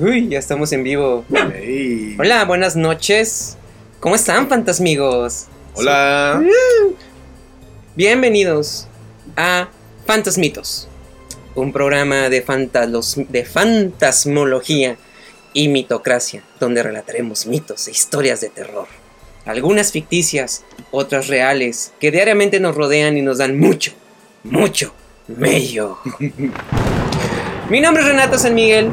Uy, ya estamos en vivo. Hey. Hola, buenas noches. ¿Cómo están, fantasmigos? Hola. Bienvenidos a Fantasmitos, un programa de, fantalos- de fantasmología y mitocracia, donde relataremos mitos e historias de terror. Algunas ficticias, otras reales, que diariamente nos rodean y nos dan mucho, mucho mello. Mi nombre es Renato San Miguel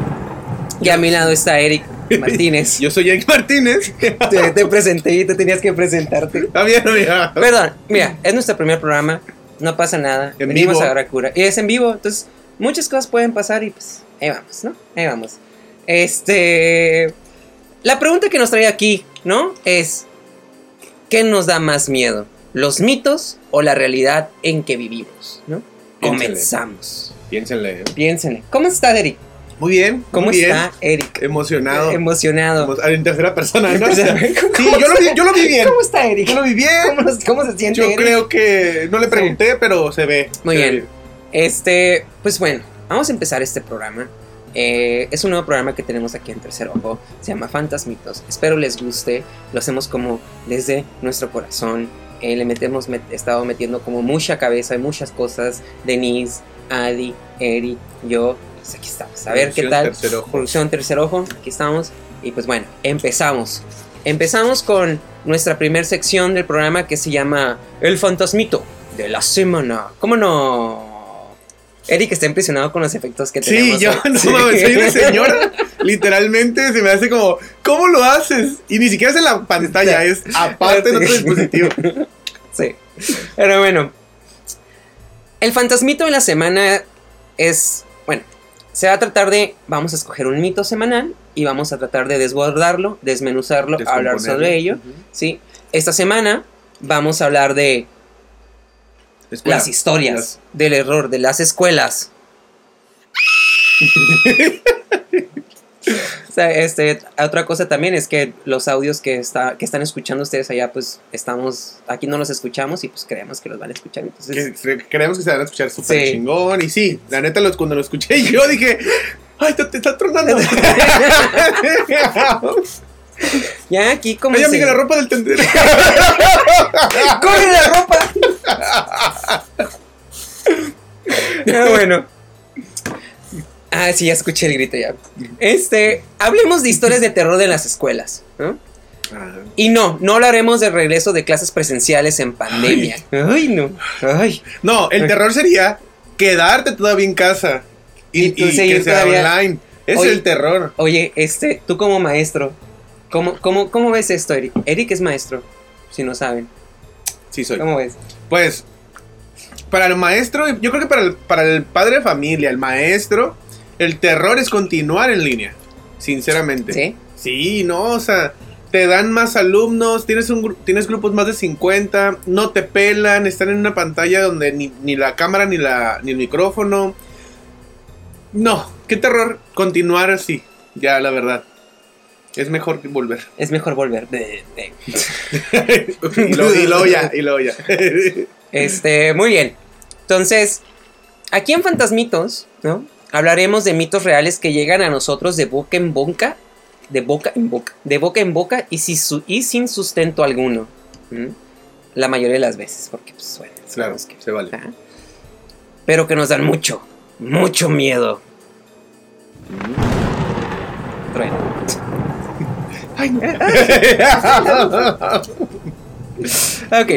y a mi lado está Eric Martínez. Yo soy Eric Martínez. Te, te presenté y tú tenías que presentarte. Está bien, amiga. Perdón, mira, es nuestro primer programa, no pasa nada. En venimos vivo. a agarrar cura. Y es en vivo, entonces muchas cosas pueden pasar y pues ahí vamos, ¿no? Ahí vamos. Este. La pregunta que nos trae aquí, ¿no? Es: ¿qué nos da más miedo? ¿Los mitos o la realidad en que vivimos? ¿no? Piénsenle. Comenzamos. Piénsenle. Piénsenle. ¿Cómo está, Eric? Muy bien. ¿Cómo muy bien. está, Eric? Emocionado. Emocionado. Emo- En tercera persona, ¿no? ¿Cómo- Sí, yo lo vi, yo lo vi bien. ¿Cómo está, Eric? Yo lo vi bien. ¿Cómo, cómo se siente? Yo Eric? creo que no le pregunté, pero se ve. Muy Se ve bien. Este, pues bueno, vamos a empezar este programa. Eh, es un nuevo programa que tenemos aquí en Tercer Ojo. Se llama Fantasmitos. Espero les guste. Lo hacemos como desde nuestro corazón. Eh, le metemos, met- estado metiendo como mucha cabeza y muchas cosas. Denise, Adi, Eri, yo. Pues aquí estamos. A ver qué tal. Tercer Ojo. Producción Tercer Ojo. Aquí estamos. Y pues bueno, empezamos. Empezamos con nuestra primer sección del programa que se llama El Fantasmito de la semana. ¿Cómo no? Eric está impresionado con los efectos que Sí, tenemos. yo no Sí. mames, soy una señora. Literalmente se me hace como, ¿cómo lo haces? Y ni siquiera es en la pantalla, es aparte en otro dispositivo. Sí. Pero bueno. El fantasmito de la semana es. Bueno, se va a tratar de. Vamos a escoger un mito semanal y vamos a tratar de desbordarlo, desmenuzarlo, hablar sobre ello. ¿sí? Esta semana vamos a hablar de Escuela. las historias Las- del error de las escuelas. O sea, este, otra cosa también es que los audios que, está, que están escuchando ustedes allá, pues estamos, aquí no los escuchamos y pues creemos que los van a escuchar. Entonces, que cre- creemos que se van a escuchar súper Sí. chingón. Y sí, la neta, los, cuando lo escuché yo dije, ¡ay, te, te está tronando! ya aquí como... ¡Ay, se- amiga, la ropa del tendero! ¡Corre la ropa! Ah, bueno. Ah, sí, ya escuché el grito ya. Este, hablemos de historias de terror de las escuelas, ¿no? Ah, Y no, no hablaremos de regreso de clases presenciales en pandemia. Ay, no. Ay. No, el terror sería quedarte todavía en casa y, Y y que sea online. Es Oye. el terror. Oye, este, tú como maestro, ¿cómo, cómo, cómo ves esto, Eric? Eric es maestro, si no saben. Sí, soy. ¿Cómo ves? Pues, para el maestro, yo creo que para el, para el padre de familia, el maestro, el terror es continuar en línea. Sinceramente. ¿Sí? Sí, no, o sea, te dan más alumnos, tienes, un, tienes grupos más de 50, no te pelan, están en una pantalla donde ni, ni la cámara ni, la, ni el micrófono. No, qué terror continuar así, ya la verdad. Es mejor volver. Es mejor volver. De- de- y, luego ya, y luego ya. Este, muy bien. Entonces, aquí en Fantasmitos, ¿no? Hablaremos de mitos reales que llegan a nosotros de boca en boca, de boca en boca, de boca en boca y, si su- y sin sustento alguno. La mayoría de las veces, porque pues bueno, claro, que- se vale. Pero que nos dan mucho, mucho miedo. Trueno. Ok.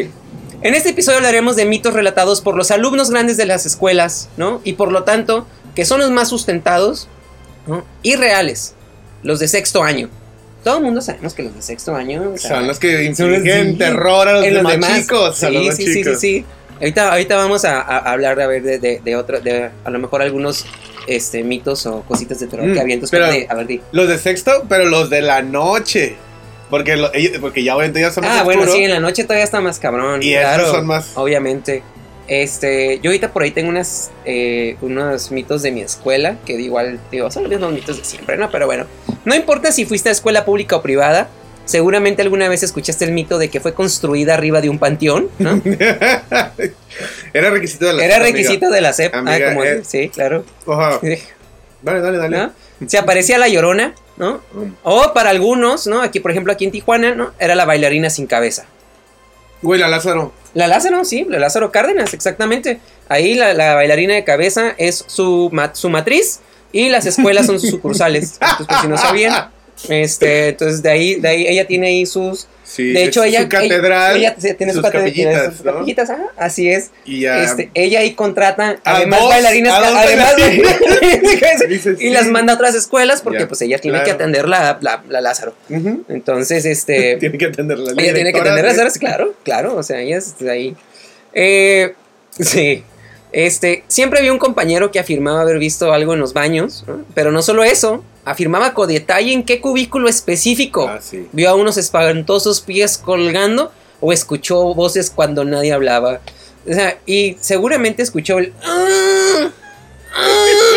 En este episodio hablaremos de mitos relatados por los alumnos grandes de las escuelas, ¿no? Y por lo tanto, que son los más sustentados ¿no? y reales, los de sexto año. Todo el mundo sabemos que los de sexto año o sea, Son los que infligen terror a los, demás, demás. chicos. a Sí, los sí, sí, sí, chicos. sí. Ahorita, ahorita vamos a, a hablar de, a ver, de, de, de otro, de a lo mejor algunos este, mitos o cositas de terror Mm, que había. Entonces, pero- espérate, a ver, di. Los de sexto, pero los de la noche. Porque, lo- porque ya obviamente ya son más Ah, bueno, sí, en la noche todavía está más cabrón. Y claro, esos son más. Obviamente. Este, yo ahorita por ahí tengo unas, eh, unos mitos de mi escuela, que igual, digo, son los mismos mitos de siempre, ¿no? Pero bueno, no importa si fuiste a escuela pública o privada, seguramente alguna vez escuchaste el mito de que fue construida arriba de un panteón, ¿no? Era requisito de la Era requisito de la. Amiga, ah, como, eh. sí, claro. Ajá. Dale, dale, dale. ¿no? Se aparecía la llorona, ¿no? Mm. O para algunos, ¿no? Aquí, por ejemplo, aquí en Tijuana, ¿no? Era la bailarina sin cabeza. Güey, la Lázaro. La Lázaro, sí, la Lázaro Cárdenas, exactamente. Ahí la, la bailarina de cabeza es su, su matriz y las escuelas son sus sucursales. Entonces, por si no sabían. Este, entonces de ahí, de ahí ella tiene ahí sus. Sí, de hecho, ella. Su catedral. Ella, ella tiene sus su capillitas, sus ¿no? capillitas, ajá, así es. Y. Este, ella ahí contrata A además dos- bailarinas, a además y las manda a otras escuelas porque Ya, pues ella tiene claro. que atender la, la, la Lázaro. Entonces, este. Tiene que atenderla. Ella tiene que atender las horas, claro, claro, o sea, ella es de ahí. Eh, sí. Este, siempre había un compañero que afirmaba haber visto algo en los baños, ¿no? pero no solo eso, afirmaba con detalle en qué cubículo específico Ah, sí. vio a unos espantosos pies colgando o escuchó voces cuando nadie hablaba. O sea, y seguramente escuchó el... "Ah, ah",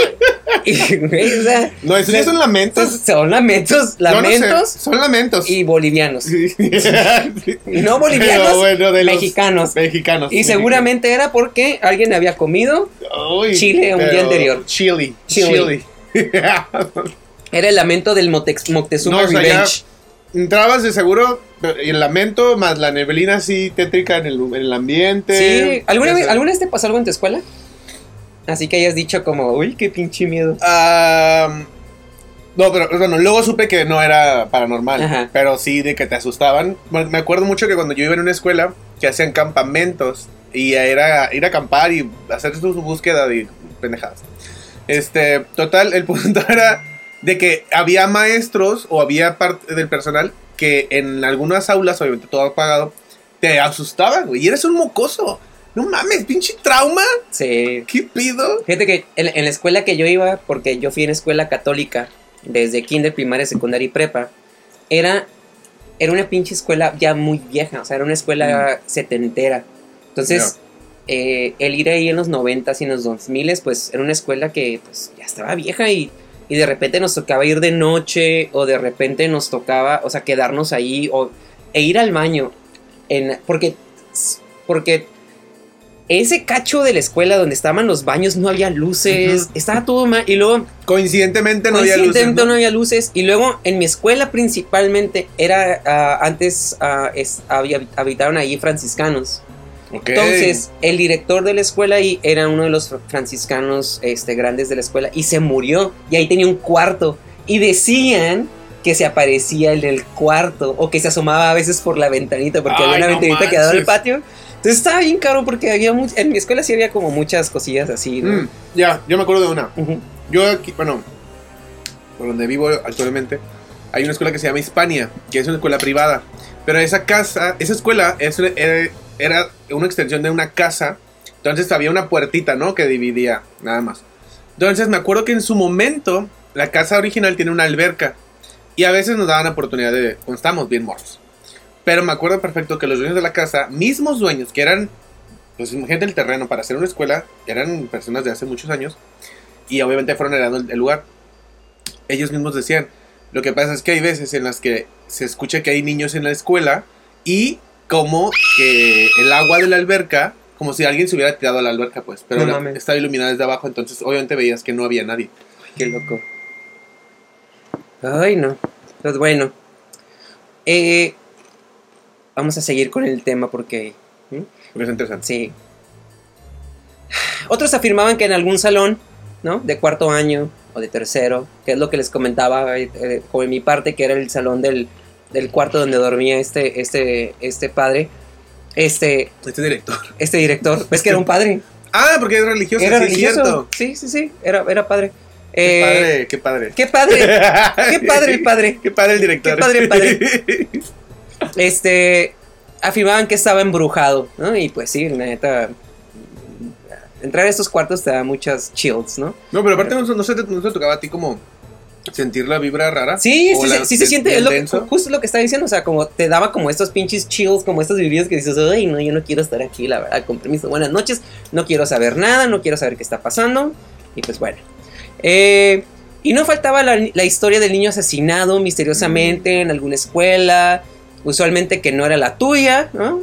y, güey, o sea, No, esos ya son lamentos. son lamentos, Yo no sé, lamentos Son lamentos. y bolivianos. Sí. Y no bolivianos, bueno, de mexicanos. Mexicanos. Y seguramente era porque alguien había comido. Uy, Chile un día anterior. Chile. Chile. Chile. Era el lamento del Motex- Moctezuma No, o sea, Revenge. Entrabas de seguro y el lamento más la neblina así tétrica en el, en el ambiente. Sí. ¿Alguna vez. ¿Alguna vez te pasó algo en tu escuela? Así que hayas dicho como, uy, qué pinche miedo. Ah, no, pero bueno, luego supe que no era paranormal, Ajá. pero sí de que te asustaban. Me acuerdo mucho que cuando yo iba en una escuela que hacían campamentos y era ir a acampar y hacer su búsqueda de pendejadas. Este, total, el punto era de que había maestros o había parte del personal que en algunas aulas, obviamente todo apagado, te asustaban, güey, y eres un mocoso. No mames, pinche trauma. Sí. ¿Qué pido? Fíjate que en, en la escuela que yo iba, porque yo fui en escuela católica, desde kinder, primaria, secundaria y prepa, era, era una pinche escuela ya muy vieja, o sea, era una escuela setentera. Entonces, eh, el ir ahí en los 90 y en los 2000 pues era una escuela que pues ya estaba vieja y, y de repente nos tocaba ir de noche o de repente nos tocaba, o sea, quedarnos ahí o, e ir al baño. En, porque, porque ese cacho de la escuela donde estaban los baños no había luces, Ujú. estaba todo mal. Y luego Coincidentemente no había luces. Coincidentemente ¿no? no había luces. Y luego en mi escuela principalmente era ah, antes ah, es- había, habitaron ahí franciscanos. Ok. Entonces, el director de la escuela ahí era uno de los fr- franciscanos este, grandes de la escuela y se murió. Y ahí tenía un cuarto. Y decían que se aparecía en el cuarto o que se asomaba a veces por la ventanita porque había Ay, una no ventanita que daba al manches. patio. Entonces estaba bien caro porque había much- en mi escuela sí había como muchas cosillas así. ¿no? Mm, ya, yo me acuerdo de una. Yo aquí, bueno, por donde vivo actualmente, hay una escuela que se llama Hispania, que es una escuela privada. Pero esa casa, esa escuela es, era, era una extensión de una casa. Entonces había una puertita, ¿no? Que dividía, nada más. Entonces me acuerdo que en su momento, la casa original tiene una alberca. Y a veces nos daban oportunidad de, cuando estábamos bien morros. Pero me acuerdo perfecto que los dueños de la casa, mismos dueños, que eran pues gente del terreno para hacer una escuela, eran personas de hace muchos años y obviamente fueron heredando el, el lugar. Ellos mismos decían, lo que pasa es que hay veces en las que se escucha que hay niños en la escuela y como que el agua de la alberca, como si alguien se hubiera tirado a la alberca, pues, pero No la- mames. estaba iluminada desde abajo, entonces obviamente veías que no había nadie. Qué loco. Ay, no. Pues bueno. Eh, vamos a seguir con el tema porque... ¿hmm? Porque es interesante. Sí. Otros afirmaban que en algún salón, ¿no? De cuarto año o de tercero, que es lo que les comentaba eh, eh, como en mi parte, que era el salón del, del cuarto donde dormía este, este, este padre, este, Este director. este director. ¿Ves que era un padre? Ah, porque es religioso. Era sí, religioso. cierto. Sí, sí, sí, era, era padre. Qué Eh, padre, qué padre. Qué padre. Qué padre el padre. Qué padre el director. Qué padre el padre. Este, afirmaban que estaba embrujado, ¿no? Y pues sí, la neta, entrar a estos cuartos te da muchas chills, ¿no? No, pero aparte no, no se te, no se tocaba a ti como sentir la vibra rara. Sí, sí, la- sí se siente, es lo que- justo lo que estaba diciendo, o sea, como te daba como estos pinches chills, como estas vividas que dices, ay, no, yo no quiero estar aquí, la verdad, con permiso, buenas noches, no quiero saber nada, no quiero saber qué está pasando, y pues bueno. Eh, y no faltaba la, la historia del niño asesinado misteriosamente en alguna escuela, usualmente que no era la tuya, ¿no?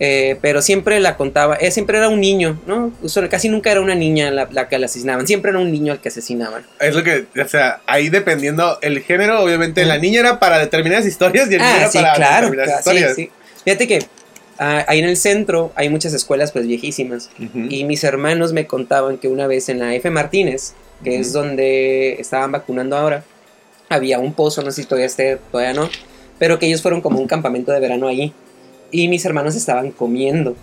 Eh, pero siempre la contaba, eh, siempre era un niño, ¿no? Usual- casi nunca era una niña la, la que la asesinaban, siempre era un niño al que asesinaban. Es lo que, o sea, ahí dependiendo el género, obviamente la niña era para determinadas historias y el niño Ah, era sí, para claro, determinadas claro, sí, historias. sí. Fíjate que ah, ahí en el centro hay muchas escuelas pues viejísimas y mis hermanos me contaban que una vez en la F. Martínez, que es donde estaban vacunando ahora, había un pozo, no sé si todavía esté, todavía no, pero que ellos fueron como un campamento de verano allí y mis hermanos estaban comiendo.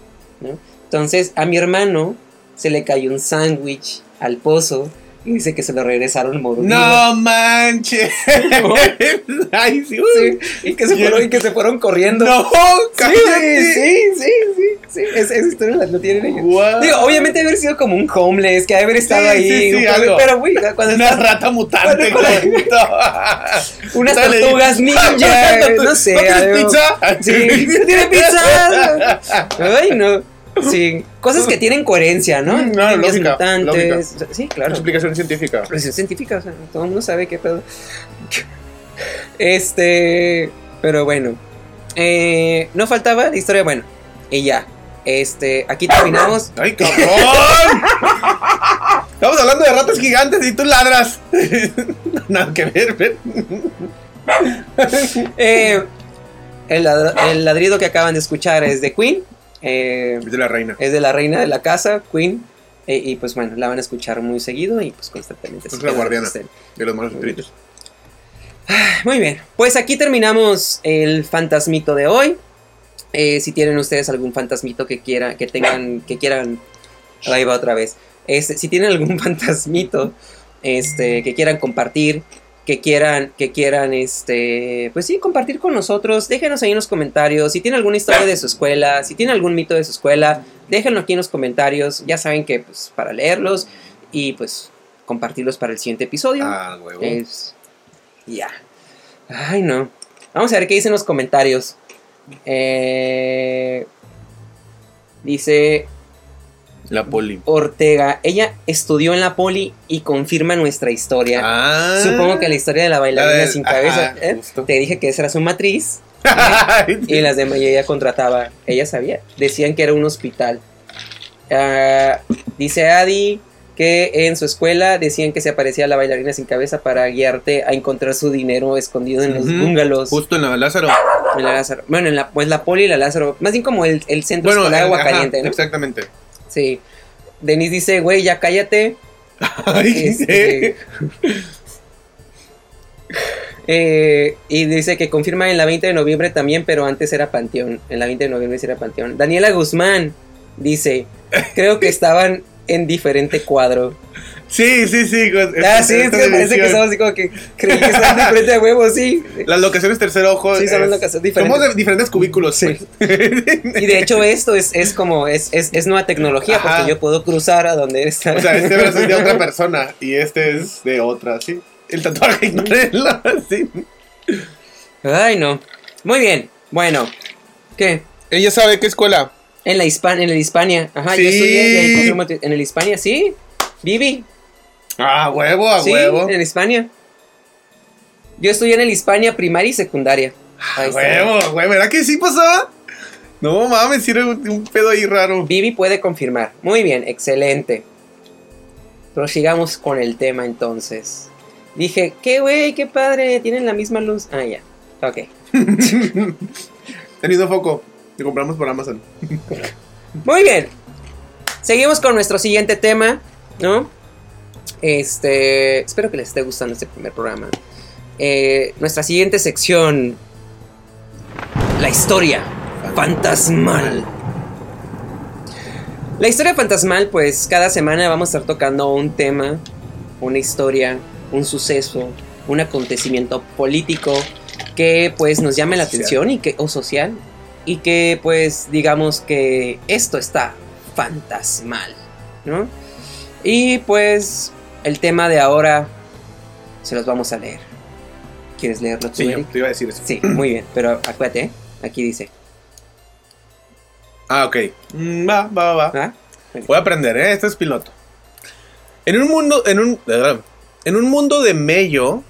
Entonces a mi hermano se le cayó un sándwich al pozo y dice que se lo regresaron mordido. No manches. Ay, sí, Sí, y que se fueron, y que se fueron corriendo. No, Sí, cállate. sí, sí, sí, sí. Es- esa historia la, la tienen ellos. Guau. Digo, obviamente haber sido como un homeless, que haber estado Sí, ahí. sí, sí, algo. pero, güey, cuando Una estás- rata mutante. Unas Dale. tortugas ninja, no sé. ¿No tienes pizza? Sí, ¿no tiene pizza? Ay, no. Sí, cosas que tienen coherencia, ¿no? Mm, no, Niñas lógica, mutantes. Sí, claro. Explicación científica. Presión científica, o sea, todo el mundo sabe qué pedo. Este, pero bueno. Eh, no faltaba la historia, bueno, y ya. Este, aquí terminamos. ¡Ay, cabrón! Estamos hablando de ratas gigantes y tú ladras. Nada que ver, ver. Eh, el, ladr- el ladrido que acaban de escuchar es de Queen. Eh, Es de la reina. es de la reina de la casa, Queen. eh, y pues bueno, la van a escuchar muy seguido y pues constantemente. Es la guardiana. De los malos espíritus. Muy bien, pues aquí terminamos el fantasmito de hoy. Eh, si tienen ustedes algún fantasmito que quieran, que tengan, que quieran, ahí va otra vez. Este, si tienen algún fantasmito, este, que quieran compartir, que quieran, que quieran, este, pues sí, compartir con nosotros, déjenos ahí en los comentarios. Si tienen alguna historia de su escuela, si tienen algún mito de su escuela, déjenlo aquí en los comentarios. Ya saben que, pues, para leerlos y pues compartirlos para el siguiente episodio. Ah, huevo. Es. Ya. Ay, no. Vamos a ver qué dicen los comentarios. Eh, dice La poli. Ortega. Ella estudió en la poli y confirma nuestra historia. Ah. Supongo que la historia de la bailarina La sin cabeza. ajá, ¿eh? Te dije que esa era su matriz. Y las demás y ella contrataba. Ella sabía. Decían que era un hospital. Ah, dice Adi que en su escuela decían que se aparecía la bailarina sin cabeza para guiarte a encontrar su dinero escondido en los Ujú. bungalows. Justo en la Lázaro. En la Lázaro. Bueno, en la, pues la poli y la Lázaro. Más bien como el, el centro escolar de eh, agua ajá, caliente, ¿no? Exactamente. Sí. Denise dice, güey, ya cállate. Ay, Este, eh, y dice que confirma en la 20 de noviembre también, pero antes era Panteón. En la 20 de noviembre sí era Panteón. Daniela Guzmán dice, creo que estaban en diferente cuadro. Sí, sí, sí. con- Ah, esta- sí, es que parece que estamos así como que creí que estaban en diferente a huevo, sí. Las locaciones tercer ojo. Sí, son es- locaciones diferentes. Somos de diferentes cubículos. Sí. pues. Y de hecho esto es, es como, es, es, es nueva tecnología Ajá. porque yo puedo cruzar a donde está. O sea, este brazo es de otra persona y este es de otra, sí. El tatuaje ignórenlo, sí. Ay, no. Muy bien. Bueno. ¿Qué? Ella sabe qué escuela. En la Hispan en el Hispania. Ajá, Sí. yo estudié y ahí confirmo tu- en el Hispania, sí. Vivi. Ah, huevo, a sí, huevo. en el Hispania. Yo estudié en el Hispania primaria y secundaria. Ahí A está. huevo, güey, ¿verdad que sí pasaba? No mames, era un, un pedo ahí raro. Vivi puede confirmar. Muy bien, excelente. Prosigamos con el tema entonces. Dije, qué güey, qué padre, tienen la misma luz. Ah, ya. Ok. Tenido foco. Que compramos por Amazon. Muy bien. Seguimos con nuestro siguiente tema, ¿no? Este, espero que les esté gustando este primer programa. Eh, nuestra siguiente sección, la historia fantasmal. La historia fantasmal, pues cada semana vamos a estar tocando un tema, una historia, un suceso, un acontecimiento político que pues nos llame la Social. atención y que o social y que pues digamos que esto está fantasmal, ¿no? Y pues el tema de ahora se los vamos a leer. ¿Quieres leerlo tú, Sí, yo te iba a decir eso. Sí, muy bien, pero acuérdate, ¿eh? aquí dice, Ah, ok. Mm, va, va, va. ¿ah? Voy a aprender, ¿eh? Esto es piloto. En un mundo, en un, en un mundo de mello,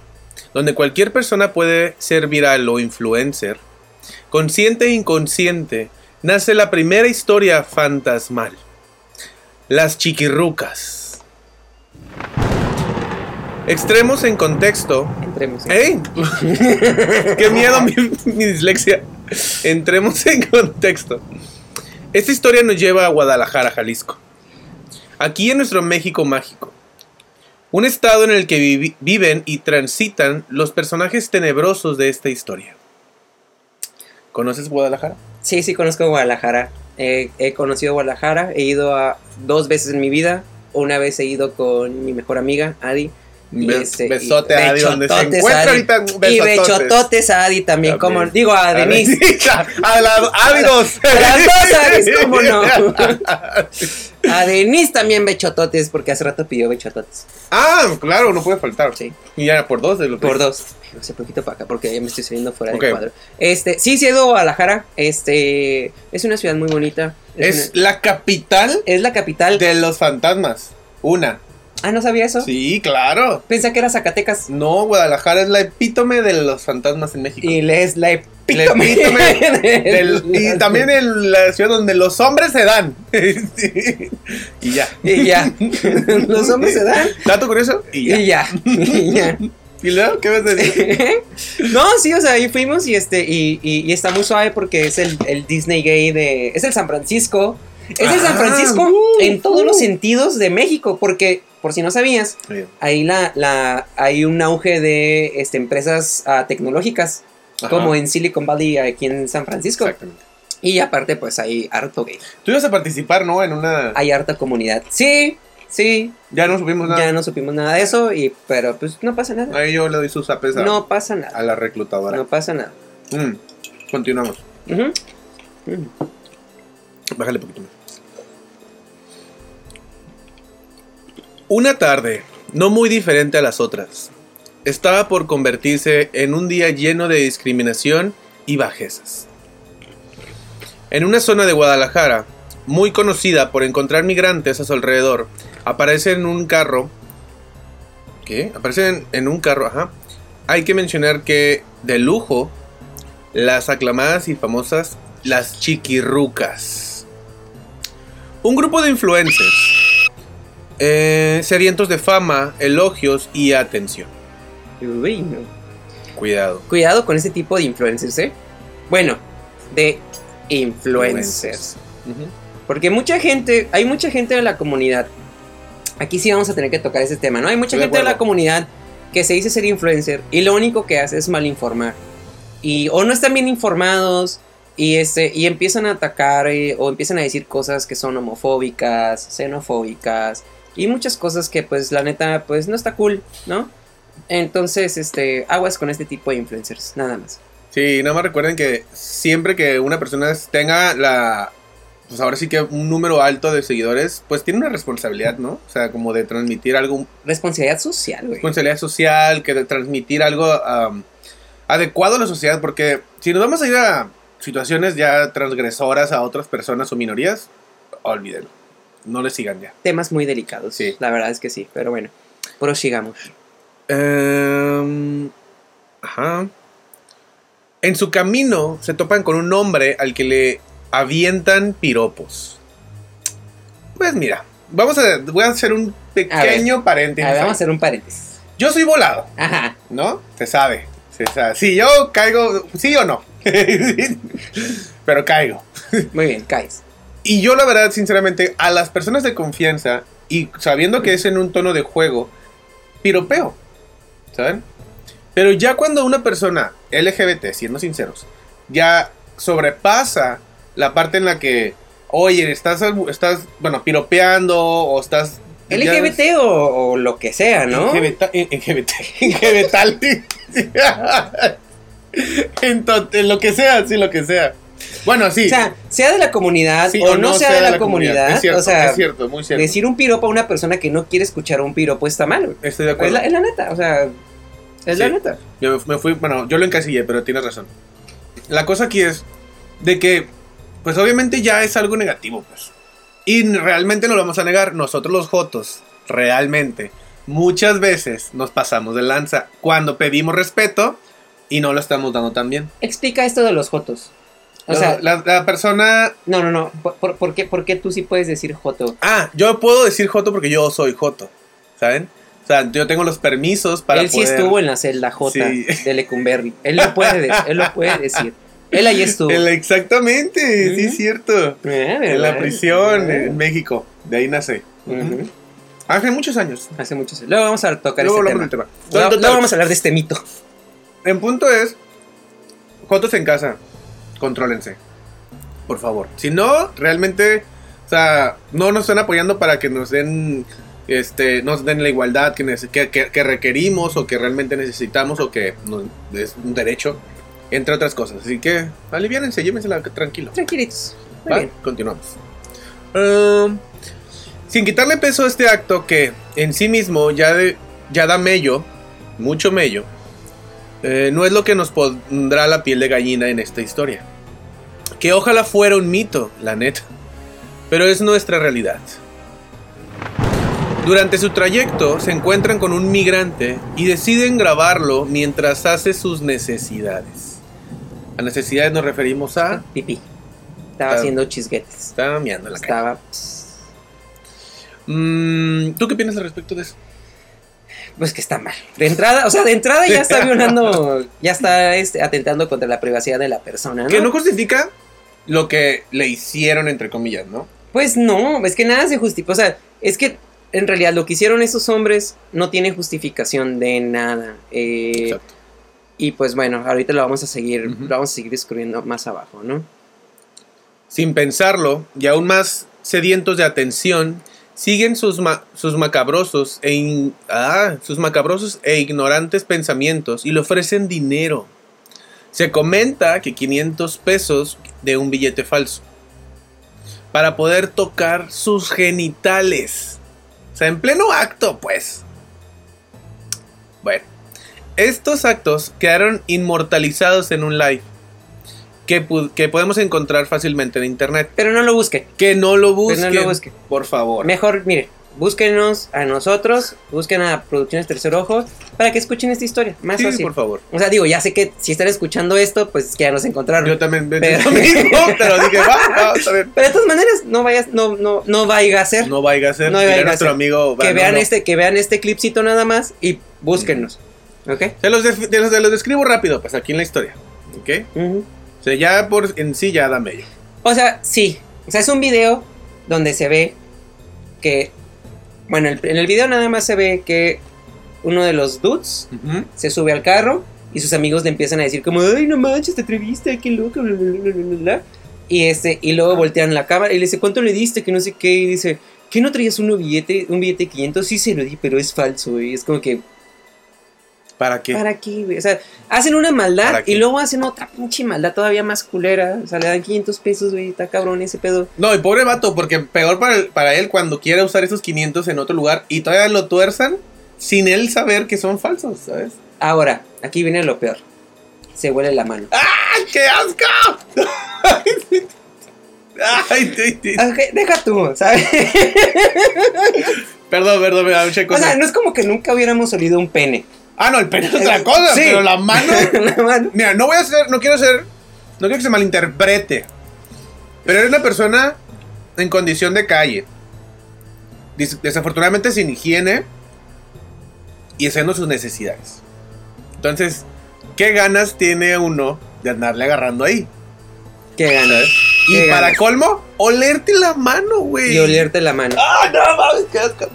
donde cualquier persona puede ser viral o influencer, consciente e inconsciente, nace la primera historia fantasmal. Las chiquirrucas. Extremos en contexto. Entremos. ¡Ey! ¡Qué miedo mi, mi dislexia! Entremos en contexto. Esta historia nos lleva a Guadalajara, Jalisco. Aquí en nuestro México mágico. Un estado en el que viven y transitan los personajes tenebrosos de esta historia. ¿Conoces Guadalajara? Sí, sí, conozco Guadalajara. Eh, he conocido Guadalajara, he ido a dos veces en mi vida. Una vez he ido con mi mejor amiga, Adi. Y Be- este, y besote a Adi, donde se bechototes encuentra Adi. ahorita, Y bechototes a Adi también, como digo a Denise. a la Adi dos. A las dos Adis, ¿cómo no? A Denise también bechototes, porque hace rato pidió bechototes. ah, claro, no puede faltar. Sí. Y ya por dos de lo que- Por dos. Sé, poquito para acá, porque ya me estoy saliendo fuera del cuadro. Este, sí, sí he ido a Guadalajara. Este, es una ciudad muy bonita. Es una- la capital es la capital. de los fantasmas. Una. Ah, ¿no sabía eso? Sí, claro. Pensé que era Zacatecas. No, Guadalajara es la epítome de los fantasmas en México. Y le es la La epítome. del- del- y también en la ciudad donde los hombres se dan. y ya. Y ya. Los hombres se dan. Dato curioso. Y ya. Y ya. Y ya. ¿Y luego qué vas a decir? no, sí, o sea, ahí fuimos y este, y, y- y está muy suave porque es el, el Disney gay de. Es el San Francisco. Es el San Ah, Francisco uh, en todos uh. los sentidos de México. Porque, por si no sabías, ahí la, la, hay un auge de este, empresas ah, tecnológicas. Ajá. Como en Silicon Valley aquí en San Francisco. Exactamente. Y aparte, pues hay harto gay. Tú ibas a participar, ¿no? En una. Hay harta comunidad. Sí, sí. Ya no supimos nada. Ya no supimos nada de eso. Y, pero pues no pasa nada. Ahí yo le doy sus apes a, No pasa a nada. la reclutadora. No pasa nada. Mm, Continuamos. Ujú. Bájale poquito más. Una tarde, no muy diferente a las otras, estaba por convertirse en un día lleno de discriminación y bajezas. En una zona de Guadalajara, muy conocida por encontrar migrantes a su alrededor, aparece en un carro. ¿Qué? Aparece en, en un carro, ajá. Hay que mencionar que de lujo, las aclamadas y famosas las chiquirrucas. Un grupo de influencers. eh, sedientos de fama, elogios y atención. Uy, no. Cuidado. Cuidado con ese tipo de influencers, ¿eh? Bueno, de influencers. Porque mucha gente, hay mucha gente de la comunidad. Aquí sí vamos a tener que tocar ese tema, ¿no? Hay mucha Estoy gente de la comunidad que se dice ser influencer y lo único que hace es malinformar. Y o no están bien informados y este y empiezan a atacar eh, o empiezan a decir cosas que son homofóbicas, xenofóbicas y muchas cosas que pues la neta pues no está cool, ¿no? Entonces, este, aguas con este tipo de influencers, nada más. Sí, nada más recuerden que siempre que una persona tenga la. Pues ahora sí que un número alto de seguidores, pues tiene una responsabilidad, ¿no? O sea, como de transmitir algo, Responsabilidad social, güey. responsabilidad social, que de transmitir algo adecuado a la sociedad, porque si nos vamos a ir a situaciones ya transgresoras a otras personas o minorías, olvídenlo. No le sigan ya. Temas muy delicados. Sí. La verdad es que sí, pero bueno, prosigamos. Em, ajá. En su camino se topan con un hombre al que le avientan piropos. Pues mira, vamos a, voy a hacer un pequeño A paréntesis. ver, vamos a hacer un paréntesis. Yo soy volado, Ajá. ¿no? Se sabe. Se sabe. Si yo caigo, sí o no. Pero caigo. Muy bien, caes. Y yo la verdad, sinceramente, a las personas de confianza y sabiendo que es en un tono de juego, piropeo. ¿Saben? Pero ya cuando una persona LGBT, siendo sinceros, ya sobrepasa la parte en la que, oye, estás, estás bueno, piropeando o estás... ya- LGBT o, o lo que sea, ¿no? LGBT, LGBT, LGBT. en, en lo que sea, sí, lo que sea. Bueno, sí. O sea, sea de la comunidad sí, o, no sea, de la, comunidad. Es cierto, o sea, es cierto, muy cierto. decir un piropo a una persona que no quiere escuchar un piropo está mal. Estoy de Es acuerdo. la, es la neta, o sea, es la Sí. neta. Yo me fui, bueno, yo lo encasillé, pero tienes razón. La cosa aquí es de que, pues obviamente ya es algo negativo, pues. Y realmente no lo vamos a negar, nosotros los Jotos, realmente, muchas veces nos pasamos de lanza cuando pedimos respeto y no lo estamos dando tan bien. Explica esto de los jotos. O La- sea, la, la persona. no, no, no. ¿Por, por, por qué, por qué tú sí puedes decir Joto? Ah, yo puedo decir Joto porque yo soy Joto. ¿Saben? O sea, yo tengo los permisos para él sí estuvo en la celda J Sí. de Lecumberri. Él lo puede, de- él lo puede decir. Él ahí estuvo. El- exactamente, sí es cierto. Eh, En la prisión Eh. en México. De ahí nace. Hace muchos años. Hace muchos años. Luego vamos a tocar Luego este tema. del tema. Luego, Total, luego vamos a hablar de este mito. En punto es. Jotos en casa. Contrólense. Por favor. Si no, realmente. O sea, no nos están apoyando para que nos den. Este, nos den la igualdad que, que, que- que requerimos o que realmente necesitamos o que nos- es un derecho, entre otras cosas. Así que, aliviánense, llévensela tranquilo. Tranquilitos. Muy ¿Va? bien. Continuamos. Um, sin quitarle peso a este acto que en sí mismo ya, de- ya da mello, mucho mello, eh, no es lo que nos pondrá la piel de gallina en esta historia. Que ojalá fuera un mito, la neta. Pero es nuestra realidad. Durante su trayecto se encuentran con un migrante y deciden grabarlo mientras hace sus necesidades. A necesidades nos referimos a... Pipí. Estaba haciendo chisguetes. Estaba meando en la. Estaba. Mm, ¿Tú qué piensas al respecto de eso? Pues que está mal. De entrada, o sea, de entrada ya está violando, ya está este, atentando contra la privacidad de la persona, ¿no? Que no justifica lo que le hicieron, entre comillas, ¿no? Pues no, es que nada se justifica. O sea, es que en realidad lo que hicieron esos hombres no tiene justificación de nada. Eh, Exacto. y pues bueno, ahorita lo vamos a seguir, lo vamos a seguir descubriendo más abajo, ¿no? Sin pensarlo, y aún más sedientos de atención, siguen sus, ma- sus macabrosos e ah, sus macabrosos e ignorantes pensamientos y le ofrecen dinero. Se comenta que 500 pesos de un billete falso para poder tocar sus genitales. O sea, en pleno acto, pues. Bueno, estos actos quedaron inmortalizados en un live que, que podemos encontrar fácilmente en internet. Pero no lo busquen. Que no lo Pero busquen, no lo busquen. por favor. Mejor, mire, búsquenos a nosotros, busquen a Producciones Tercer Ojo para que escuchen esta historia. Más Sí, fácil. por favor. O sea, digo, ya sé que si están escuchando esto, pues es que ya nos encontraron. Yo también Pero- lo mismo, pero dije, va, va. Pero de todas maneras, no vayas, no, no, no vaya a ser No vaya a ser, No vaya a nuestro amigo. que no, vean no. este, que vean este clipcito nada más y búsquennos. ¿Ok? Se los, def- te los, describo rápido, pues aquí en la historia. ¿Ok? O sea, ya por en sí ya da medio. O sea, sí. O sea, es un video donde se ve que. Bueno, el- en el video nada más se ve que uno de los dudes se sube al carro y sus amigos le empiezan a decir como, ay, no manches, te atreviste, qué loco, bla, bla, bla, bla, bla, bla". Y este, y luego voltean la cámara y le dice, ¿cuánto le diste? Que no sé qué, y dice, ¿qué no traías un billete, un billete de 500? Sí se lo di, pero es falso, y es como que, ¿Para qué? ¿para qué, güey? O sea, hacen una maldad y luego hacen otra pinche maldad todavía más culera, o sea, le dan 500 pesos, güey, está cabrón ese pedo. No, y pobre vato, porque peor para, el- para él cuando quiera usar esos 500 en otro lugar y todavía lo tuerzan sin él saber que son falsos, ¿sabes? Ahora, aquí viene lo peor. Se huele la mano. ¡Ay, qué asco! Ay, sí, sí. Ok, deja tú, ¿sabes? Perdón, perdón, me da mucha O cosa. sea, no es como que nunca hubiéramos olido un pene. Ah, no, el pene es otra cosa, Sí. pero la mano. La mano. Mira, no voy a hacer, no quiero ser, no quiero que se malinterprete. Pero era una persona en condición de calle. Des- Desafortunadamente sin higiene y haciendo sus necesidades. Entonces, ¿qué ganas tiene uno de andarle agarrando ahí? Qué ganas. Y Qué para ganas. colmo, olerte la mano, güey. Y olerte la mano. ¡Ah, no mames, qué asco!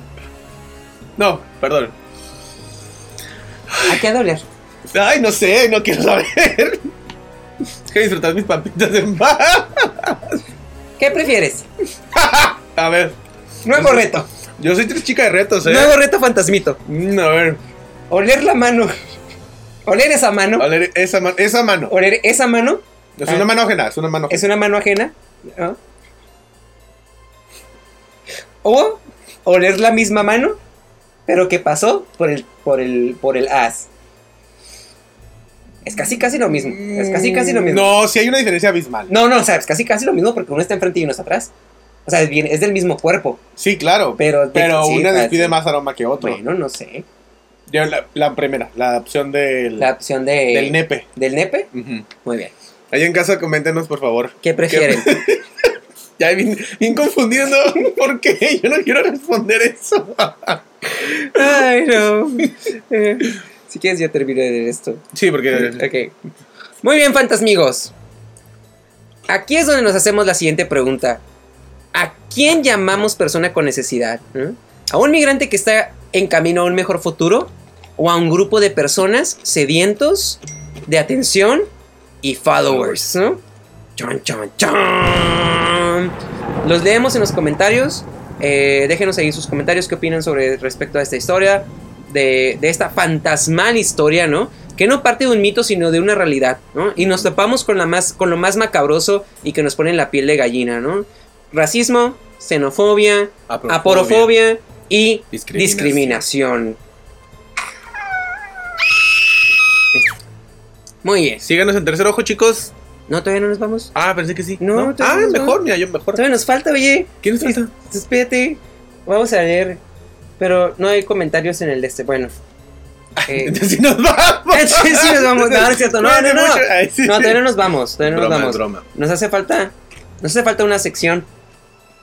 No, perdón. ¿A qué ha de oler? Ay, no sé, no quiero saber. Quiero disfrutar mis papitas en paz. ¿Qué prefieres? A ver, Nuevo reto. yo soy tres chica de retos, ¿eh? Nuevo reto fantasmito. Mm, a ver, Oler la mano. Oler esa mano. oler esa, ma- esa mano. Oler esa mano. Es Ah. una mano ajena, es una mano ajena. Es una mano ajena. ¿no? O oler la misma mano, pero que pasó por el, por el, por el as. Es casi casi lo mismo. Es casi casi lo mismo. No, sí hay una diferencia abismal. No, no, o sea, es casi casi lo mismo porque uno está enfrente y uno está atrás. O sea, es, bien, es del mismo cuerpo. Sí, claro. Pero, Pero sí, una despide más aroma que otro. Bueno, no sé. Yo la, la primera, la opción del, La opción de, del nepe. del nepe. Muy bien. Ahí en casa coméntenos, por favor. ¿Qué prefieren? Ya bien, bien confundido, ¿no? ¿Por qué? Yo no quiero responder eso. Ay, no. Eh, si quieres, ya termino de esto. Sí, porque... Ok. Muy bien, fantasmigos. Aquí es donde nos hacemos la siguiente pregunta. ¿A quién llamamos persona con necesidad? ¿Eh? ¿A un migrante que está en camino a un mejor futuro? ¿O a un grupo de personas sedientos de atención y followers? ¿no? Chon, chon, chon. Los leemos en los comentarios. Eh, déjenos ahí sus comentarios qué opinan sobre respecto a esta historia. De, de esta fantasmal historia, ¿no? Que no parte de un mito, sino de una realidad, ¿no? Y nos topamos con, la más, con lo más macabroso y que nos pone en la piel de gallina, ¿no? Racismo, xenofobia, Aporofobia. aporofobia y Discriminación. discriminación. Muy bien. Síganos en Tercer Ojo, chicos. No, todavía no nos vamos. Ah, pensé que sí. No, Ah, no. mejor, mira, yo mejor. Todavía nos falta, oye. ¿Quién nos falta? Espérate. Vamos a leer. Pero no hay comentarios en el de este. Bueno. Eh, Entonces sí nos vamos. Sí, sí nos vamos. No, no es cierto. No, no, no. mucho. Ay, sí, No, todavía no nos vamos. Todavía no nos vamos. broma. Nos hace falta. Nos hace falta una sección.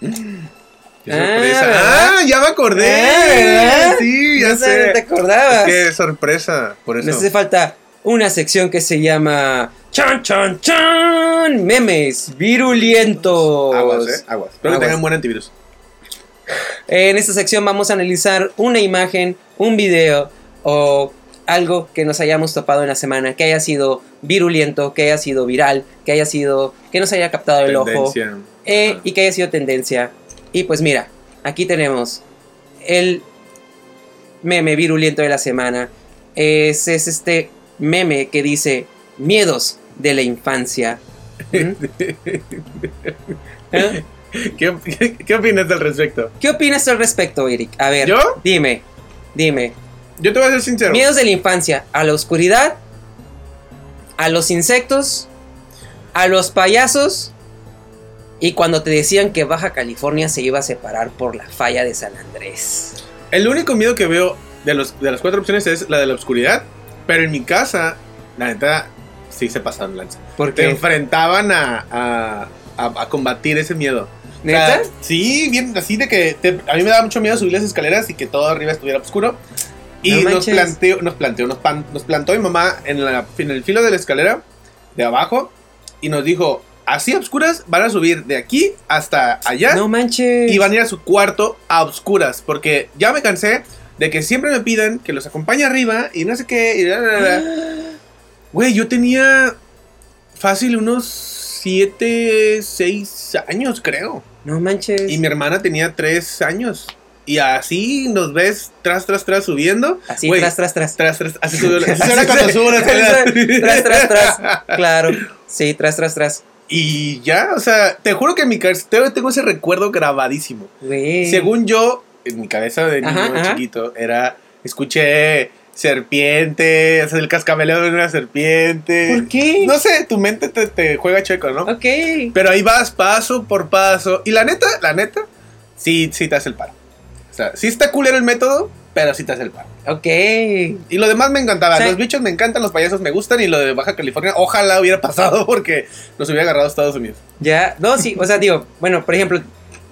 Qué Ah, sorpresa. Ah, ya me acordé. Eh. Sí, ya no sé, sé. te acordabas. Qué sorpresa. Por eso. Nos hace falta una sección que se llama Chan Chan Chan Memes Virulientos. Aguas, eh. Aguas. Espero que tengan buen antivirus. En esta sección vamos a analizar una imagen, un video o algo que nos hayamos topado en la semana, que haya sido virulento, que haya sido viral, que haya sido, que nos haya captado el ojo eh, y que haya sido tendencia. Y pues mira, aquí tenemos el meme virulento de la semana. Es, es este meme que dice miedos de la infancia. ¿Mm? ¿Eh? ¿Qué, qué, qué opinas al respecto? ¿Qué opinas al respecto, Eric? A ver, ¿Yo? dime, dime. Yo te voy a ser sincero. Miedos de la infancia, a la oscuridad, a los insectos, a los payasos y cuando te decían que Baja California se iba a separar por la falla de San Andrés. El único miedo que veo de, los, de las cuatro opciones es la de la oscuridad. Pero en mi casa, la neta, sí se pasaron lanza. Te Porque, enfrentaban a, a, a- a combatir ese miedo. O ¿neta? sea, sí, bien, así de que te- a mí me daba mucho miedo subir las escaleras y que todo arriba estuviera oscuro. Y No nos planteó, nos planteó, nos, pan- nos plantó mi mamá en, la, en el filo de la escalera de abajo y nos dijo, así a oscuras van a subir de aquí hasta allá No manches. y van a ir a su cuarto a oscuras porque ya me cansé de que siempre me pidan que los acompañe arriba y no sé qué. y la, la, la. Güey, yo tenía fácil unos 7, 6 años, creo. No manches. Y mi hermana tenía 3 años. Y así nos ves tras, tras, tras subiendo. Así, tras, tras, tras. Tras, tras. Así subió la- así cuando subo la tras, tras, tras. Claro. Sí, tras, tras, tras. Y ya, o sea, te juro que en mi cabeza tengo- ese recuerdo grabadísimo. Según yo, en mi cabeza de niño Ajá, ajá. chiquito, era. Escuché serpiente, el cascabeleo de una serpiente. ¿Por qué? No sé, tu mente te, te juega checo, ¿no? Ok. Pero ahí vas paso por paso. Y la neta, la neta, sí, sí te hace el paro. O sea, sí está culero el método, pero sí te hace el paro. Ok. Y lo demás me encantaba. Los bichos me encantan, los payasos me gustan. Y lo de Baja California, ojalá hubiera pasado porque nos hubiera agarrado a Estados Unidos. Ya, no, sí, o sea, digo, bueno, por ejemplo,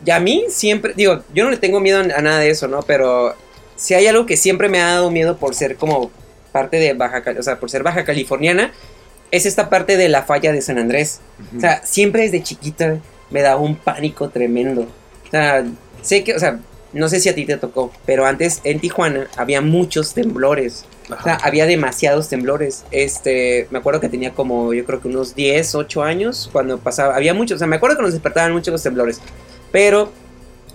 ya a mí siempre, digo, yo no le tengo miedo a nada de eso, ¿no? Pero si hay algo que siempre me ha dado miedo por ser como parte de Baja, o sea, por ser baja californiana, es esta parte de la falla de San Andrés. O sea, siempre desde chiquita me daba un pánico tremendo. O sea, sé que, o sea, no sé si a ti te tocó, pero antes en Tijuana había muchos temblores. O sea, había demasiados temblores. Este, me acuerdo que tenía como, yo creo que unos 10, 8 años cuando pasaba. Había muchos, o sea, me acuerdo que nos despertaban mucho los temblores. Pero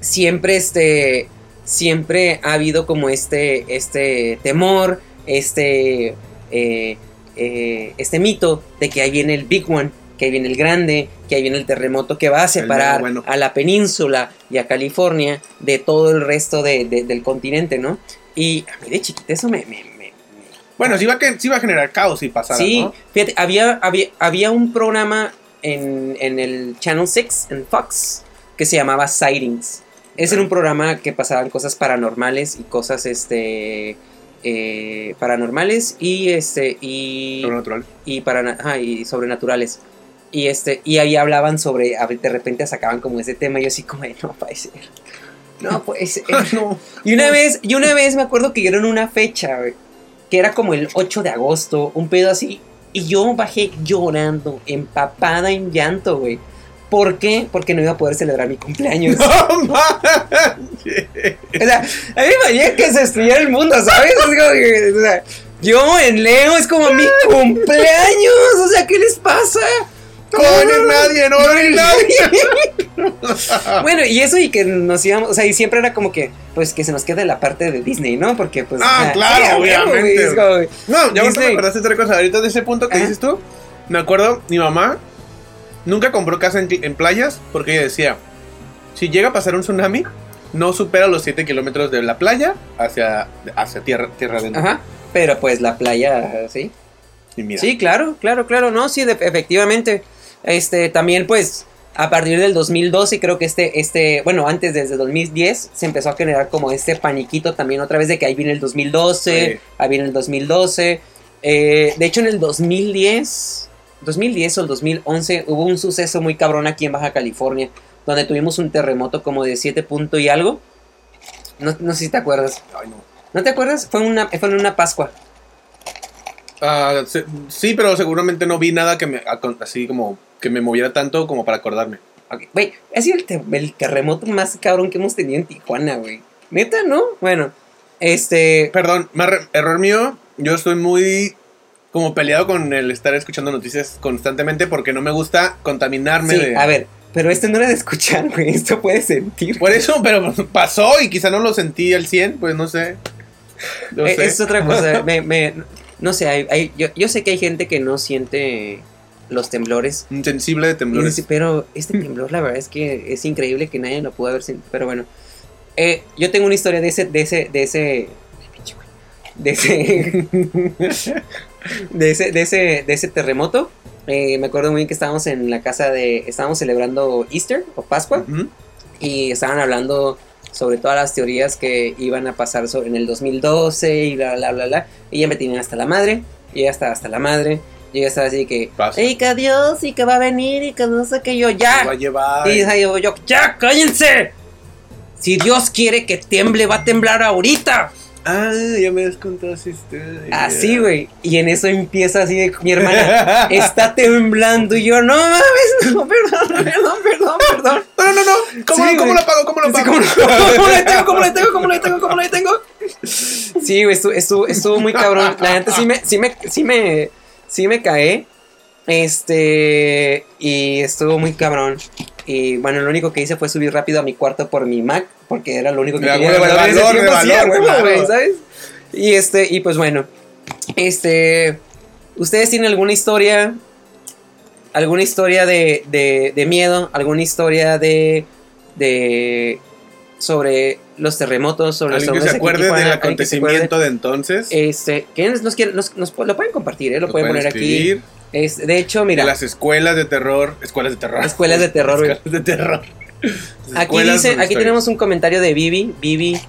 siempre, este, siempre ha habido como este, este temor, este, eh, eh, este mito de que ahí viene el Big One, que ahí viene el grande, que ahí viene el terremoto que va a separar mero bueno. a la península y a California de todo el resto de- de- del continente, ¿no? Y a mí de chiquita eso me... me- me- me- Bueno, sí va, a, que, sí va a generar caos si pasara, sí, ¿no? fíjate, había, había, había un programa en, en el Channel 6, en Fox, que se llamaba Sightings. Ese era un programa que pasaban cosas paranormales y cosas, este... eh, paranormales y este y, Sobrenatural. y, para, ajá, y sobrenaturales. Y este, y ahí hablaban sobre, de repente sacaban como ese tema y yo así como, de, no puede ser. No puede ser. no. Y una vez, y una vez me acuerdo que dieron una fecha, güey, que era como el 8 de agosto, un pedo así, y yo bajé llorando, empapada en llanto, güey. ¿Por qué? Porque no iba a poder celebrar mi cumpleaños. No manches. O sea, a mí me valía que se destruyera el mundo, ¿sabes? Que, o sea, yo en Leo es como mi cumpleaños, o sea, ¿qué les pasa? No a venir nadie, no venir nadie. Bueno, y eso y que nos íbamos, o sea, y siempre era como que, pues que se nos quede la parte de Disney, ¿no? Porque pues... Ah, claro, obviamente. como, No, ya me acordaste otra cosa. Ahorita de ese punto que Ajá. dices tú, me acuerdo, mi mamá nunca compró casa en, en playas porque ella decía, si llega a pasar un tsunami, no supera los 7 kilómetros de la playa hacia, hacia tierra, tierra adentro. Ajá, pero pues la playa, sí. Y mira, Sí, claro, claro, claro, no, sí, de- efectivamente. Este, también pues a partir del 2012 creo que este, este, bueno, antes desde 2010 se empezó a generar como este paniquito también otra vez de que ahí viene el 2012, Sí. ahí viene el 2012. Eh, de hecho en el 2010, 2010 o el 2011 hubo un suceso muy cabrón aquí en Baja California, donde tuvimos un terremoto como de 7 punto y algo. No, no sé si te acuerdas. Ay, no. ¿No te acuerdas? Fue, una, fue en una Pascua. Ah, se- sí, pero seguramente no vi nada que me así como que me moviera tanto como para acordarme. Güey, ha sido el, te- el terremoto más cabrón que hemos tenido en Tijuana, güey. Neta, ¿no? Bueno, este. Perdón, error mío. Yo estoy muy como peleado con el estar escuchando noticias constantemente porque no me gusta contaminarme Sí, de... a ver, pero este no era de escuchar, güey. Esto puede sentir. Por eso, pero pasó y quizá no lo sentí al 100, pues no sé. No Eh, sé. Es otra cosa. me, me- no sé, hay, hay- yo, yo sé que hay gente que no siente los temblores. Insensible de temblores. Pero este temblor, la verdad es que es increíble que nadie lo pudo haber sentido. Pero bueno, Eh, yo tengo una historia de ese, de ese, de ese, de ese, de ese, de ese, de ese terremoto. Eh, me acuerdo muy bien que estábamos en la casa de, estábamos celebrando Easter o Pascua y estaban hablando sobre todas las teorías que iban a pasar sobre, en el 2012 y bla, bla, bla, bla. Y ya me tenían hasta la madre, y ya estaba hasta la madre. Yo ya estaba así que, Pasa. y que Dios, y que va a venir, y que no sé qué, yo, ya. Va a llevar. Y yo, yo, ya, cállense. Si Dios quiere que tiemble, va a temblar ahorita. Ah, ya me has contado esa historia. Así, güey. Y en eso empieza así de mi hermana. Está temblando. Y yo, no mames, no, perdón, perdón, perdón, perdón. No, no, no. ¿Cómo, Sí, ¿cómo lo pago? ¿Cómo lo Sí, pago? ¿Cómo, cómo tengo? ¿Cómo le tengo? ¿Cómo le tengo? ¿Cómo le tengo? Sí, güey, estuvo, estuvo, estuvo muy cabrón. La neta sí me, sí me, sí me, sí me caí. Este, y estuvo muy cabrón. Y bueno, lo único que hice fue subir rápido a mi cuarto por mi Mac, porque era lo único que quería valor, ¿sabes? Y este, y pues bueno, este, ¿ustedes tienen alguna historia? ¿Alguna historia de, de, de miedo? ¿Alguna historia de, de, sobre los terremotos? Sobre los que se acuerde Tijuana? del acontecimiento de entonces. Este, ¿quiénes nos quieren? Nos, nos- lo pueden compartir, ¿eh? Lo, Lo pueden pueden poner aquí. Es, de hecho, mira, De las escuelas de terror. Escuelas de terror. Escuelas de terror. Escuelas de terror. aquí dice, aquí tenemos un comentario de Vivi. Vivi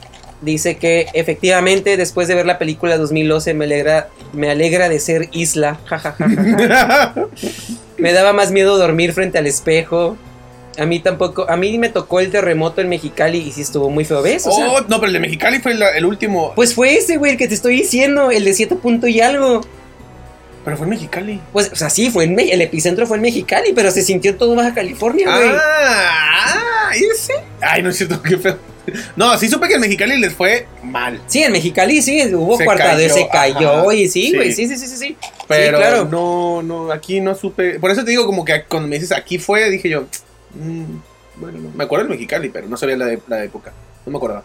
dice que efectivamente después de ver la película 2012 me alegra, me alegra de ser isla. Ja, ja, ja, ja, ja. Me daba más miedo dormir frente al espejo. A mí tampoco, a mí me tocó el terremoto en Mexicali y sí estuvo muy feo, ¿ves? O sea, oh, no, pero el de Mexicali fue la- el último. pues fue ese, güey, el que te estoy diciendo, el de 7 punto y algo. Pero fue en Mexicali. Pues, o sea, sí, fue en Me- el epicentro fue en Mexicali, pero se sintió en todo Baja California, güey. Ah, ese. Ay, no es cierto, qué feo. No, sí supe que en Mexicali les fue mal. Sí, en Mexicali sí, hubo Se cayó, se cayó ajá. y sí, güey, sí, sí, sí, sí, sí. Pero sí, claro. no, no, aquí no supe. Por eso te digo, como que cuando me dices aquí fue, dije yo, mm, bueno, no. Me acuerdo del Mexicali, pero no sabía la, de- la época. No me acordaba.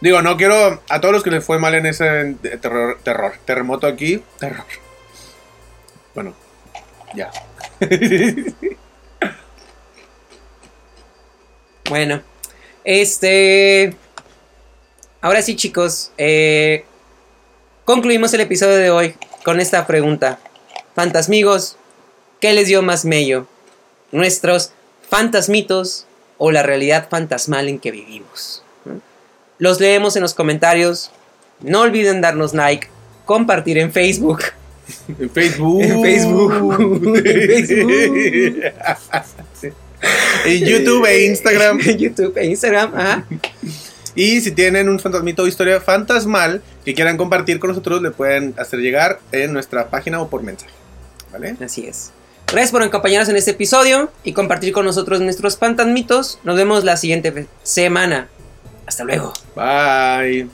Digo, no quiero. A todos los que les fue mal en ese terror, terror, terremoto aquí. Terror. Bueno, ya. Bueno, este. Ahora sí, chicos, eh, concluimos el episodio de hoy con esta pregunta. Fantasmigos, ¿qué les dio más mello? ¿Nuestros fantasmitos o la realidad fantasmal en que vivimos? Los leemos en los comentarios. No olviden darnos like, compartir en Facebook En Facebook. En Facebook. En Facebook. en YouTube e Instagram. YouTube e Instagram, ajá. Y si tienen un fantasmito o historia fantasmal que quieran compartir con nosotros, le pueden hacer llegar en nuestra página o por mensaje. ¿Vale? Así es. Gracias por acompañarnos en este episodio y compartir con nosotros nuestros fantasmitos. Nos vemos la siguiente semana. Hasta luego. Bye.